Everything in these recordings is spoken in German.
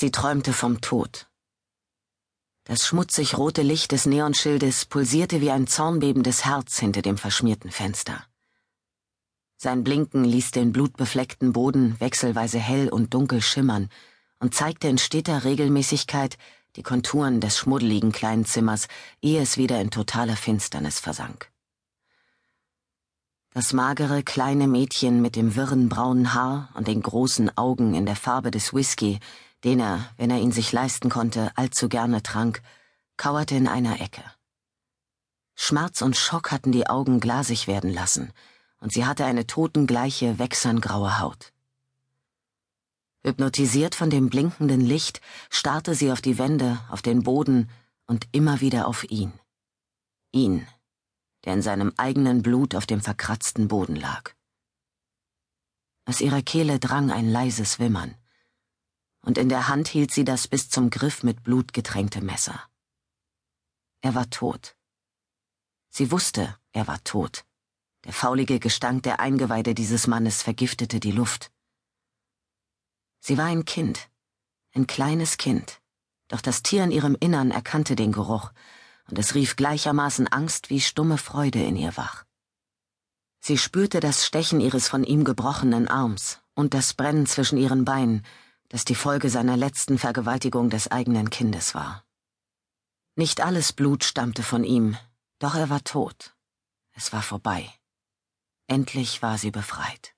Sie träumte vom Tod. Das schmutzig rote Licht des Neonschildes pulsierte wie ein zornbebendes Herz hinter dem verschmierten Fenster. Sein Blinken ließ den blutbefleckten Boden wechselweise hell und dunkel schimmern und zeigte in steter Regelmäßigkeit die Konturen des schmuddeligen kleinen Zimmers, ehe es wieder in totaler Finsternis versank. Das magere kleine Mädchen mit dem wirren braunen Haar und den großen Augen in der Farbe des Whisky, den er, wenn er ihn sich leisten konnte, allzu gerne trank, kauerte in einer Ecke. Schmerz und Schock hatten die Augen glasig werden lassen, und sie hatte eine totengleiche, wechserngraue Haut. Hypnotisiert von dem blinkenden Licht starrte sie auf die Wände, auf den Boden und immer wieder auf ihn. Ihn, der in seinem eigenen Blut auf dem verkratzten Boden lag. Aus ihrer Kehle drang ein leises Wimmern, und in der Hand hielt sie das bis zum Griff mit Blut getränkte Messer. Er war tot. Sie wusste, er war tot. Der faulige Gestank der Eingeweide dieses Mannes vergiftete die Luft. Sie war ein Kind, ein kleines Kind, doch das Tier in ihrem Innern erkannte den Geruch, und es rief gleichermaßen Angst wie stumme Freude in ihr wach. Sie spürte das Stechen ihres von ihm gebrochenen Arms und das Brennen zwischen ihren Beinen, das die Folge seiner letzten Vergewaltigung des eigenen Kindes war. Nicht alles Blut stammte von ihm, doch er war tot. Es war vorbei. Endlich war sie befreit.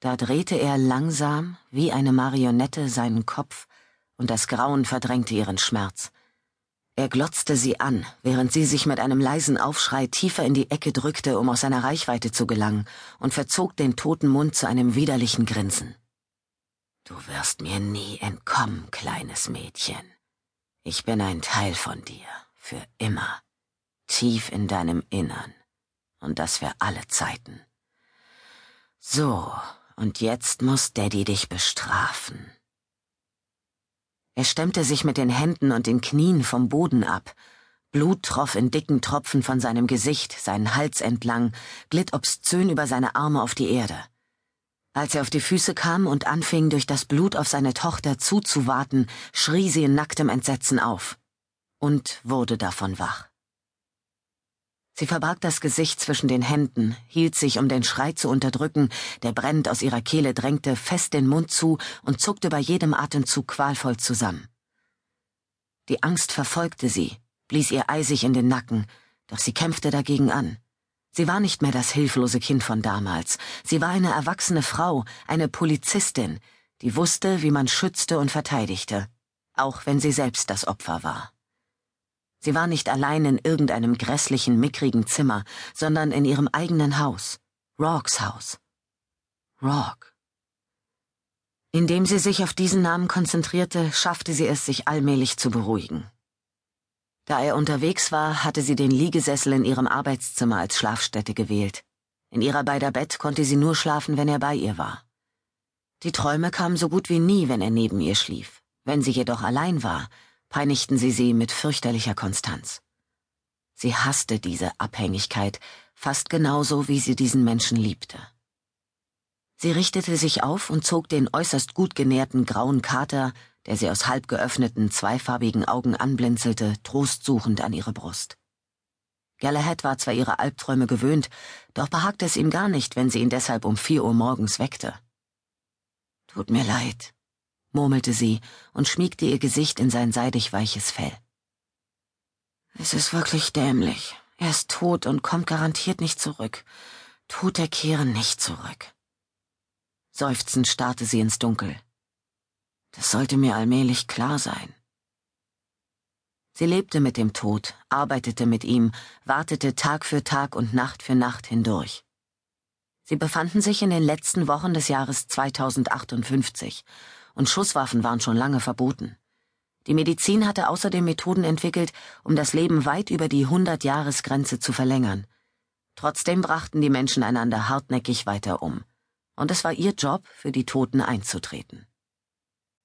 Da drehte er langsam wie eine Marionette seinen Kopf, und das Grauen verdrängte ihren Schmerz. Er glotzte sie an, während sie sich mit einem leisen Aufschrei tiefer in die Ecke drückte, um aus seiner Reichweite zu gelangen, und verzog den toten Mund zu einem widerlichen Grinsen. Du wirst mir nie entkommen, kleines Mädchen. Ich bin ein Teil von dir, für immer, tief in deinem Innern und das für alle Zeiten. So, und jetzt muss Daddy dich bestrafen. Er stemmte sich mit den Händen und den Knien vom Boden ab. Blut troff in dicken Tropfen von seinem Gesicht, seinen Hals entlang, glitt obszön über seine Arme auf die Erde. Als er auf die Füße kam und anfing, durch das Blut auf seine Tochter zuzuwarten, schrie sie in nacktem Entsetzen auf und wurde davon wach. Sie verbarg das Gesicht zwischen den Händen, hielt sich, um den Schrei zu unterdrücken, der brennend aus ihrer Kehle drängte, fest den Mund zu und zuckte bei jedem Atemzug qualvoll zusammen. Die Angst verfolgte sie, blies ihr eisig in den Nacken, doch sie kämpfte dagegen an. Sie war nicht mehr das hilflose Kind von damals, sie war eine erwachsene Frau, eine Polizistin, die wusste, wie man schützte und verteidigte, auch wenn sie selbst das Opfer war. Sie war nicht allein in irgendeinem grässlichen, mickrigen Zimmer, sondern in ihrem eigenen Haus, Rocks Haus. Rock. Indem sie sich auf diesen Namen konzentrierte, schaffte sie es, sich allmählich zu beruhigen. Da er unterwegs war, hatte sie den Liegesessel in ihrem Arbeitszimmer als Schlafstätte gewählt. In ihrer beider Bett konnte sie nur schlafen, wenn er bei ihr war. Die Träume kamen so gut wie nie, wenn er neben ihr schlief. Wenn sie jedoch allein war, peinigten sie sie mit fürchterlicher Konstanz. Sie hasste diese Abhängigkeit fast genauso, wie sie diesen Menschen liebte. Sie richtete sich auf und zog den äußerst gut genährten grauen Kater, der sie aus halb geöffneten, zweifarbigen Augen anblinzelte, trostsuchend an ihre Brust. Galahad war zwar ihre Albträume gewöhnt, doch behagte es ihm gar nicht, wenn sie ihn deshalb um vier Uhr morgens weckte. Tut mir leid, murmelte sie und schmiegte ihr Gesicht in sein seidig weiches Fell. Es ist wirklich dämlich. Er ist tot und kommt garantiert nicht zurück. Tote kehren nicht zurück. Seufzend starrte sie ins Dunkel. Das sollte mir allmählich klar sein. Sie lebte mit dem Tod, arbeitete mit ihm, wartete Tag für Tag und Nacht für Nacht hindurch. Sie befanden sich in den letzten Wochen des Jahres 2058 und Schusswaffen waren schon lange verboten. Die Medizin hatte außerdem Methoden entwickelt, um das Leben weit über die 100-Jahres-Grenze zu verlängern. Trotzdem brachten die Menschen einander hartnäckig weiter um. Und es war ihr Job, für die Toten einzutreten.